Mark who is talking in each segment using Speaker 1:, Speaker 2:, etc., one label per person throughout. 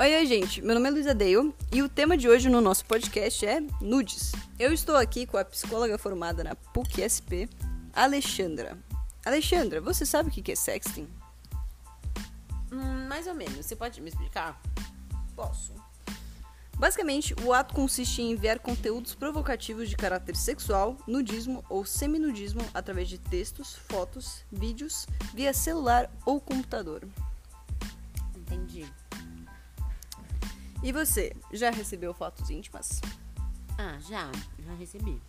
Speaker 1: Oi, oi, gente. Meu nome é Luísa Dale e o tema de hoje no nosso podcast é nudes. Eu estou aqui com a psicóloga formada na PUC-SP, Alexandra. Alexandra, você sabe o que é sexting?
Speaker 2: Hum, mais ou menos. Você pode me explicar?
Speaker 1: Posso. Basicamente, o ato consiste em enviar conteúdos provocativos de caráter sexual, nudismo ou seminudismo através de textos, fotos, vídeos, via celular ou computador.
Speaker 2: Entendi.
Speaker 1: E você, já recebeu fotos íntimas?
Speaker 2: Ah, já. Já recebi.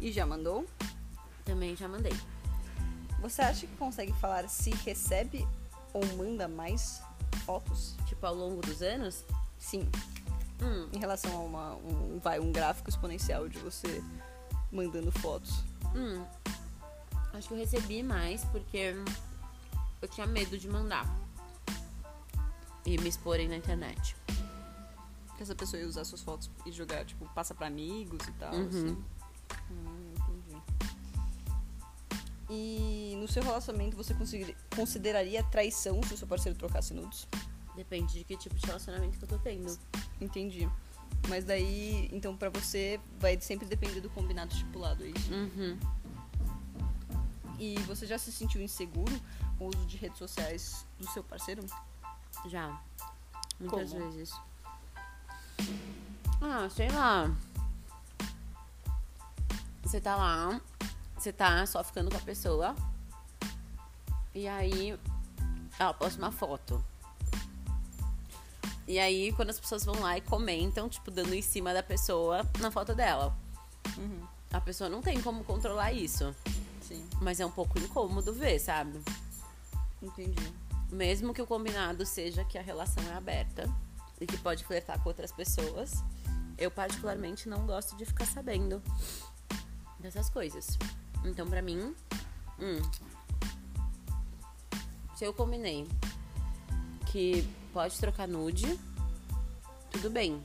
Speaker 1: E já mandou?
Speaker 2: Também já mandei.
Speaker 1: Você acha que consegue falar se recebe ou manda mais fotos?
Speaker 2: Tipo, ao longo dos anos?
Speaker 1: Sim.
Speaker 2: Hum,
Speaker 1: Em relação a uma, um, vai, um gráfico exponencial de você mandando fotos.
Speaker 2: hum. Acho que eu recebi mais porque eu tinha medo de mandar. E me exporem na internet.
Speaker 1: Que essa pessoa ia usar suas fotos e jogar, tipo, passa pra amigos e tal,
Speaker 2: Uhum.
Speaker 1: assim. Hum, entendi. E no seu relacionamento você consider- consideraria traição se o seu parceiro trocasse nudes?
Speaker 2: Depende de que tipo de relacionamento que eu tô tendo.
Speaker 1: Entendi. Mas daí, então pra você vai sempre depender do combinado estipulado, é isso?
Speaker 2: Uhum.
Speaker 1: E você já se sentiu inseguro com o uso de redes sociais do seu parceiro?
Speaker 2: Já. Muitas
Speaker 1: Como?
Speaker 2: vezes. Ah, sei lá. Você tá lá, você tá só ficando com a pessoa. E aí ela posta uma foto. E aí, quando as pessoas vão lá e comentam, tipo, dando em cima da pessoa na foto dela.
Speaker 1: Uhum.
Speaker 2: A pessoa não tem como controlar isso.
Speaker 1: Sim,
Speaker 2: Mas é um pouco incômodo ver, sabe?
Speaker 1: entendi.
Speaker 2: Mesmo que o combinado seja que a relação é aberta e que pode flertar com outras pessoas, eu particularmente não gosto de ficar sabendo dessas coisas. Então, pra mim, hum, se eu combinei que pode trocar nude, tudo bem.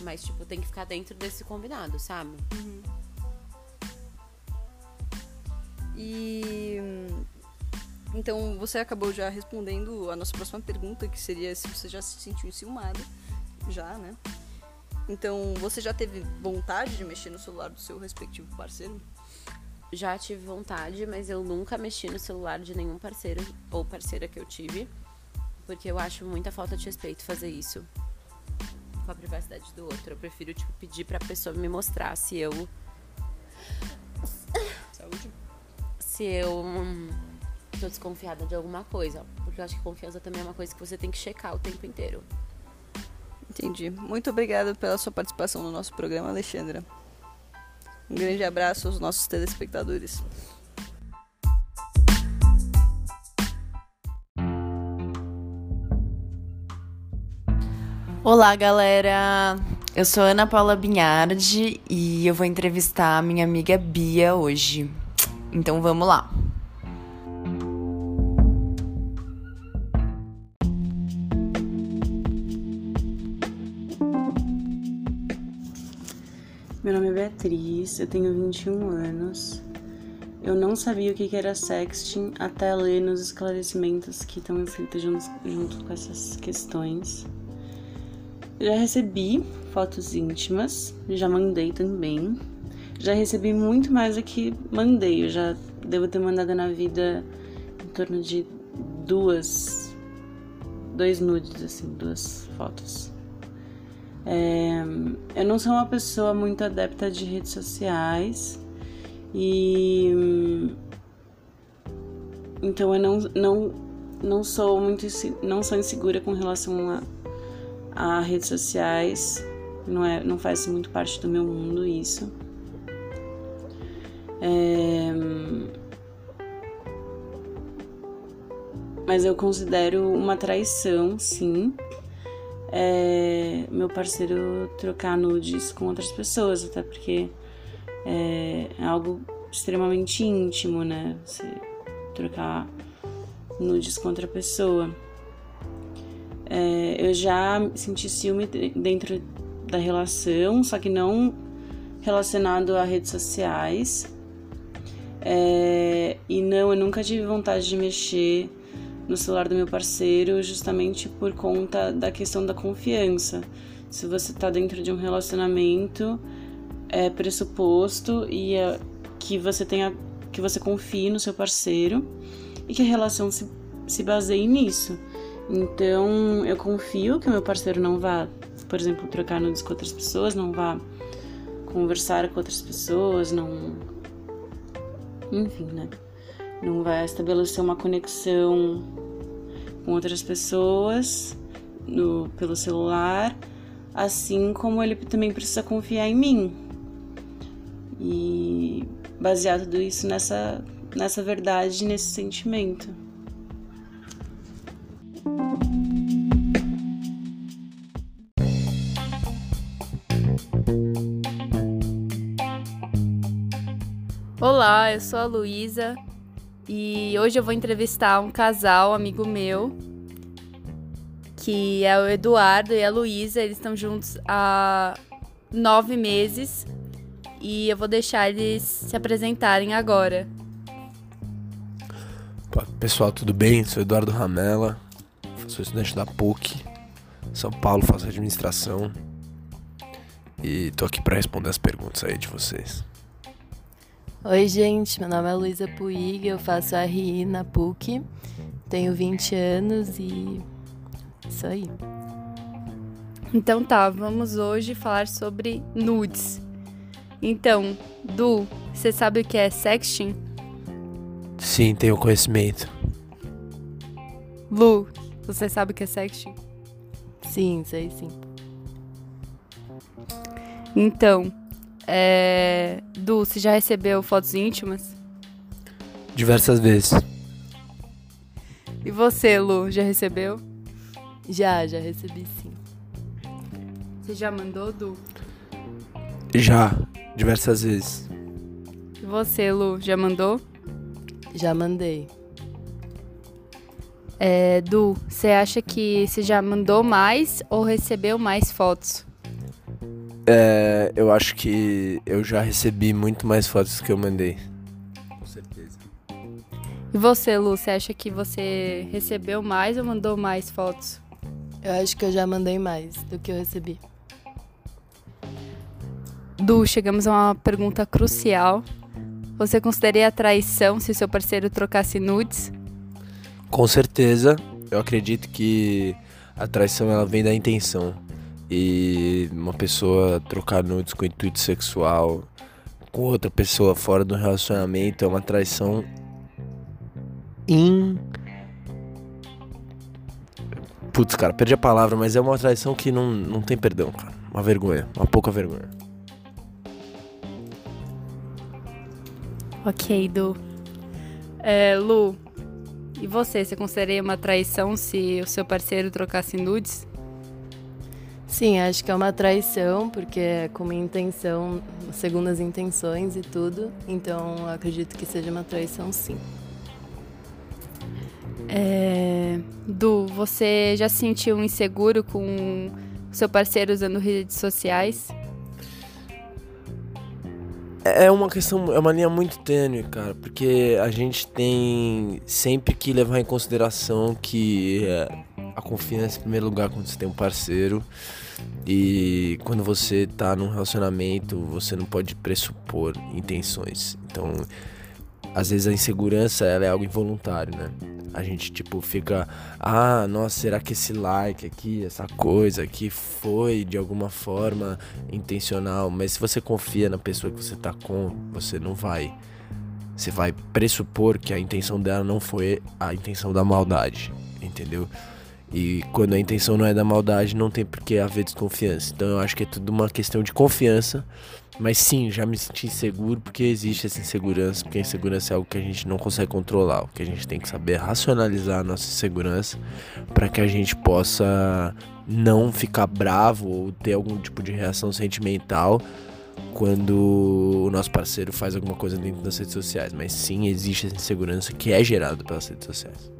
Speaker 2: Mas, tipo, tem que ficar dentro desse combinado, sabe?
Speaker 1: E hum, então você acabou já respondendo a nossa próxima pergunta, que seria se você já se sentiu enciumada. Já, né? Então, você já teve vontade de mexer no celular do seu respectivo parceiro?
Speaker 2: Já tive vontade, mas eu nunca mexi no celular de nenhum parceiro ou parceira que eu tive. Porque eu acho muita falta de respeito fazer isso com a privacidade do outro. Eu prefiro, tipo, pedir pra pessoa me mostrar se eu.
Speaker 1: Saúde?
Speaker 2: Se eu tô desconfiada de alguma coisa. Porque eu acho que confiança também é uma coisa que você tem que checar o tempo inteiro.
Speaker 1: Entendi. Muito obrigada pela sua participação no nosso programa, Alexandra. Um grande abraço aos nossos telespectadores.
Speaker 3: Olá, galera! Eu sou Ana Paula Binhardi e eu vou entrevistar a minha amiga Bia hoje. Então vamos lá.
Speaker 4: Eu tenho 21 anos. Eu não sabia o que era sexting até ler nos esclarecimentos que estão escritos junto, junto com essas questões. Já recebi fotos íntimas, já mandei também. Já recebi muito mais do que mandei. Eu já devo ter mandado na vida em torno de duas, dois nudes, assim, duas fotos. É, eu não sou uma pessoa muito adepta de redes sociais e então eu não, não, não sou muito não sou insegura com relação a, a redes sociais. Não é não faz muito parte do meu mundo isso. É, mas eu considero uma traição sim é, meu parceiro trocar nudes com outras pessoas, até porque é, é algo extremamente íntimo, né? Você trocar nudes com outra pessoa. É, eu já senti ciúme de- dentro da relação, só que não relacionado a redes sociais. É, e não, eu nunca tive vontade de mexer no celular do meu parceiro justamente por conta da questão da confiança. Se você está dentro de um relacionamento, é pressuposto e é, que você tenha que você confie no seu parceiro e que a relação se, se baseie nisso. Então, eu confio que o meu parceiro não vá, por exemplo, trocar nudes com outras pessoas, não vá conversar com outras pessoas, não. Enfim, né? Não vai estabelecer uma conexão com outras pessoas no, pelo celular, assim como ele também precisa confiar em mim. E basear tudo isso nessa, nessa verdade, nesse sentimento.
Speaker 5: Olá, eu sou a Luísa e hoje eu vou entrevistar um casal, amigo meu, que é o Eduardo e a Luísa. Eles estão juntos há nove meses e eu vou deixar eles se apresentarem agora.
Speaker 6: Pessoal, tudo bem? Sou Eduardo Ramela, sou estudante da PUC, São Paulo, faço administração e tô aqui para responder as perguntas aí de vocês.
Speaker 7: Oi, gente, meu nome é Luísa Puig, eu faço RI na PUC, tenho 20 anos e isso aí.
Speaker 5: Então tá, vamos hoje falar sobre nudes. Então, Du, você sabe o que é sexting?
Speaker 6: Sim, tenho conhecimento.
Speaker 5: Lu, você sabe o que é sexting?
Speaker 7: Sim, sei sim.
Speaker 5: Então, é... Du, você já recebeu fotos íntimas?
Speaker 6: Diversas vezes.
Speaker 5: E você, Lu, já recebeu?
Speaker 7: Já, já recebi sim.
Speaker 5: Você já mandou, Du?
Speaker 6: Já, diversas vezes.
Speaker 5: E você, Lu, já mandou?
Speaker 7: Já mandei.
Speaker 5: É, du, você acha que você já mandou mais ou recebeu mais fotos?
Speaker 6: É, eu acho que eu já recebi muito mais fotos que eu mandei. Com certeza.
Speaker 5: E você, Lu, você acha que você recebeu mais ou mandou mais fotos?
Speaker 7: Eu acho que eu já mandei mais do que eu recebi.
Speaker 5: Du, chegamos a uma pergunta crucial. Você consideraria traição se seu parceiro trocasse nudes?
Speaker 6: Com certeza, eu acredito que a traição ela vem da intenção. E uma pessoa trocar nudes com intuito sexual com outra pessoa fora do relacionamento é uma traição in Putz, cara, perdi a palavra, mas é uma traição que não, não tem perdão, cara. Uma vergonha, uma pouca vergonha.
Speaker 5: Ok, Du. É, Lu, e você? Você consideraria uma traição se o seu parceiro trocasse nudes?
Speaker 7: Sim, acho que é uma traição, porque é com uma intenção, segundo as intenções e tudo. Então, acredito que seja uma traição, sim.
Speaker 5: É... Du, você já se sentiu inseguro com o seu parceiro usando redes sociais?
Speaker 6: É uma questão, é uma linha muito tênue, cara, porque a gente tem sempre que levar em consideração que é, a confiança em primeiro lugar quando você tem um parceiro e quando você tá num relacionamento, você não pode pressupor intenções. Então, às vezes a insegurança ela é algo involuntário, né? A gente tipo fica, ah, nossa, será que esse like aqui, essa coisa aqui foi de alguma forma intencional? Mas se você confia na pessoa que você tá com, você não vai você vai pressupor que a intenção dela não foi a intenção da maldade, entendeu? E quando a intenção não é da maldade, não tem por que haver desconfiança. Então eu acho que é tudo uma questão de confiança. Mas sim, já me senti inseguro porque existe essa insegurança, porque a insegurança é algo que a gente não consegue controlar. O que a gente tem que saber é racionalizar a nossa insegurança para que a gente possa não ficar bravo ou ter algum tipo de reação sentimental quando o nosso parceiro faz alguma coisa dentro das redes sociais. Mas sim, existe essa insegurança que é gerada pelas redes sociais.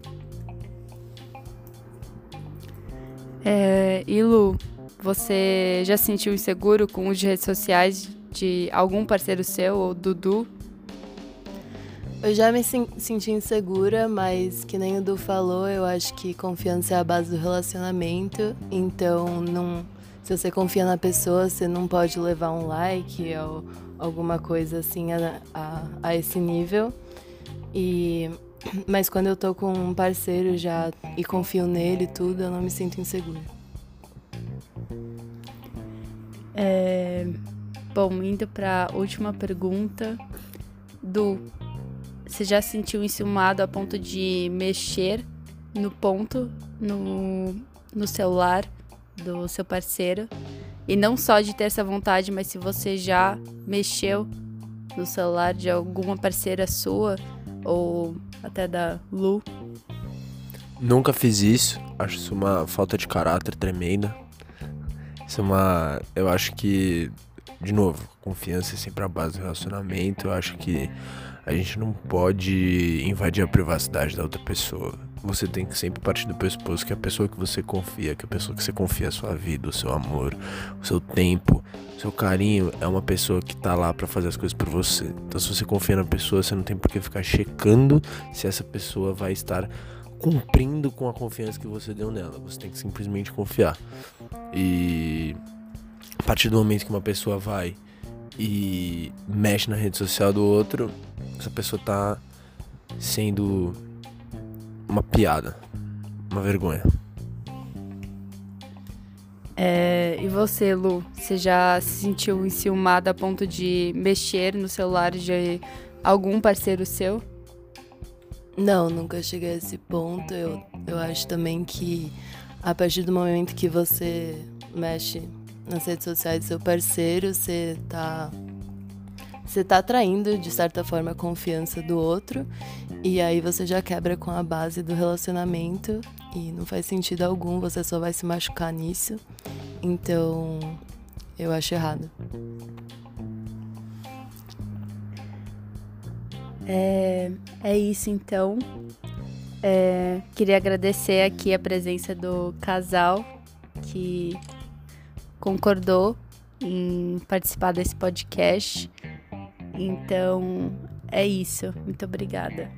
Speaker 5: É, e Lu, você já se sentiu inseguro com os de redes sociais de algum parceiro seu ou Dudu?
Speaker 7: Eu já me senti insegura, mas que nem o Du falou, eu acho que confiança é a base do relacionamento. Então, não, se você confia na pessoa, você não pode levar um like ou alguma coisa assim a, a, a esse nível. E mas quando eu tô com um parceiro já e confio nele e tudo, eu não me sinto insegura.
Speaker 5: É, bom, indo para última pergunta do você já se sentiu enciumado a ponto de mexer no ponto no, no celular do seu parceiro? E não só de ter essa vontade, mas se você já mexeu no celular de alguma parceira sua ou até da Lu?
Speaker 6: Nunca fiz isso. Acho isso uma falta de caráter tremenda. Isso é uma. Eu acho que. De novo, confiança é sempre a base do relacionamento. Eu acho que a gente não pode invadir a privacidade da outra pessoa. Você tem que sempre partir do pressuposto que a pessoa que você confia, que a pessoa que você confia a sua vida, o seu amor, o seu tempo, o seu carinho, é uma pessoa que tá lá para fazer as coisas por você. Então, se você confia na pessoa, você não tem por que ficar checando se essa pessoa vai estar cumprindo com a confiança que você deu nela. Você tem que simplesmente confiar. E a partir do momento que uma pessoa vai e mexe na rede social do outro, essa pessoa tá sendo uma piada, uma vergonha.
Speaker 5: É, e você, Lu, você já se sentiu enciumada a ponto de mexer no celular de algum parceiro seu?
Speaker 7: Não, nunca cheguei a esse ponto. Eu, eu acho também que a partir do momento que você mexe nas redes sociais do seu parceiro, você tá você tá atraindo de certa forma a confiança do outro e aí você já quebra com a base do relacionamento e não faz sentido algum, você só vai se machucar nisso. Então, eu acho errado.
Speaker 5: É, é isso então. É, queria agradecer aqui a presença do casal que concordou em participar desse podcast. Então, é isso. Muito obrigada.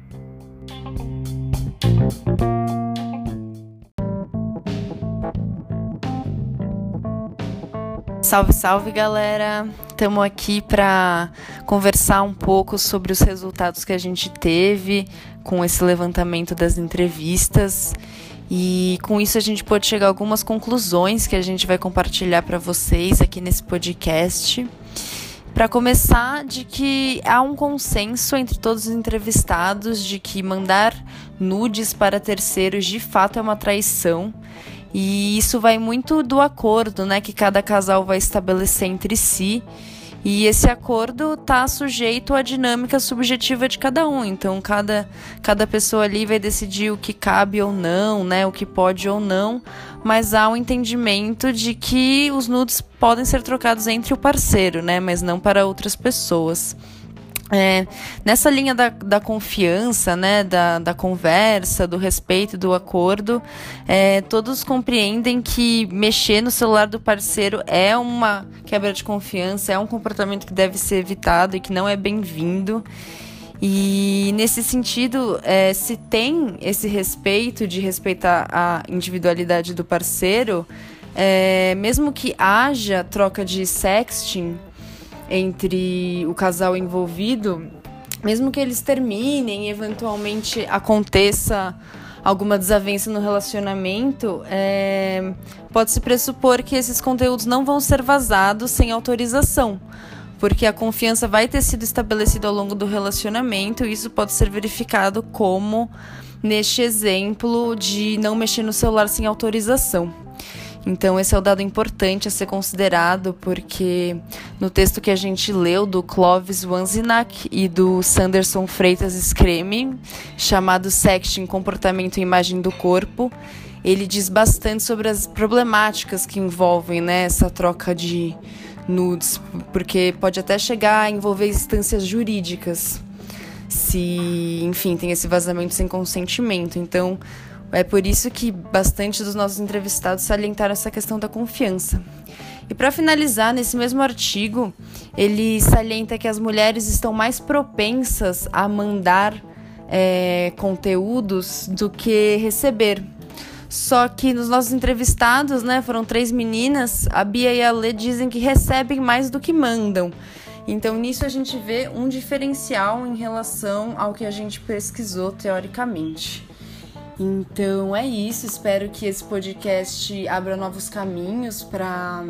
Speaker 3: Salve, salve, galera! Estamos aqui para conversar um pouco sobre os resultados que a gente teve com esse levantamento das entrevistas. E com isso a gente pode chegar a algumas conclusões que a gente vai compartilhar para vocês aqui nesse podcast. Para começar, de que há um consenso entre todos os entrevistados de que mandar nudes para terceiros de fato é uma traição. E isso vai muito do acordo, né, que cada casal vai estabelecer entre si. E esse acordo está sujeito à dinâmica subjetiva de cada um. Então, cada, cada pessoa ali vai decidir o que cabe ou não, né? O que pode ou não mas há um entendimento de que os nudes podem ser trocados entre o parceiro, né? Mas não para outras pessoas. É, nessa linha da, da confiança, né, da, da conversa, do respeito, do acordo, é, todos compreendem que mexer no celular do parceiro é uma quebra de confiança, é um comportamento que deve ser evitado e que não é bem-vindo. E nesse sentido, é, se tem esse respeito de respeitar a individualidade do parceiro, é, mesmo que haja troca de sexting entre o casal envolvido, mesmo que eles terminem eventualmente aconteça alguma desavença no relacionamento, é, pode-se pressupor que esses conteúdos não vão ser vazados sem autorização porque a confiança vai ter sido estabelecida ao longo do relacionamento, e isso pode ser verificado como neste exemplo de não mexer no celular sem autorização. Então, esse é o dado importante a ser considerado, porque no texto que a gente leu do Clovis Wanzinak e do Sanderson Freitas Screme, chamado Sexting Comportamento e Imagem do Corpo, ele diz bastante sobre as problemáticas que envolvem né, essa troca de nudes, porque pode até chegar a envolver instâncias jurídicas, se, enfim, tem esse vazamento sem consentimento. Então, é por isso que bastante dos nossos entrevistados salientaram essa questão da confiança. E para finalizar, nesse mesmo artigo, ele salienta que as mulheres estão mais propensas a mandar é, conteúdos do que receber. Só que nos nossos entrevistados, né, foram três meninas, a Bia e a Lê dizem que recebem mais do que mandam. Então, nisso a gente vê um diferencial em relação ao que a gente pesquisou teoricamente. Então é isso, espero que esse podcast abra novos caminhos para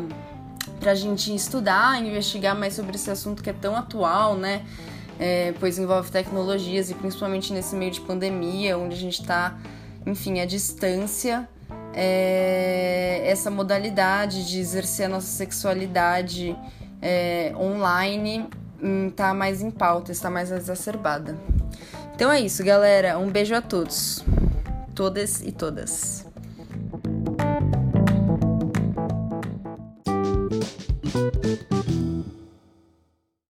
Speaker 3: a gente estudar, investigar mais sobre esse assunto que é tão atual, né? É, pois envolve tecnologias e principalmente nesse meio de pandemia, onde a gente está, enfim, à distância, é, essa modalidade de exercer a nossa sexualidade é, online está hum, mais em pauta, está mais exacerbada. Então é isso, galera. Um beijo a todos todas e todas.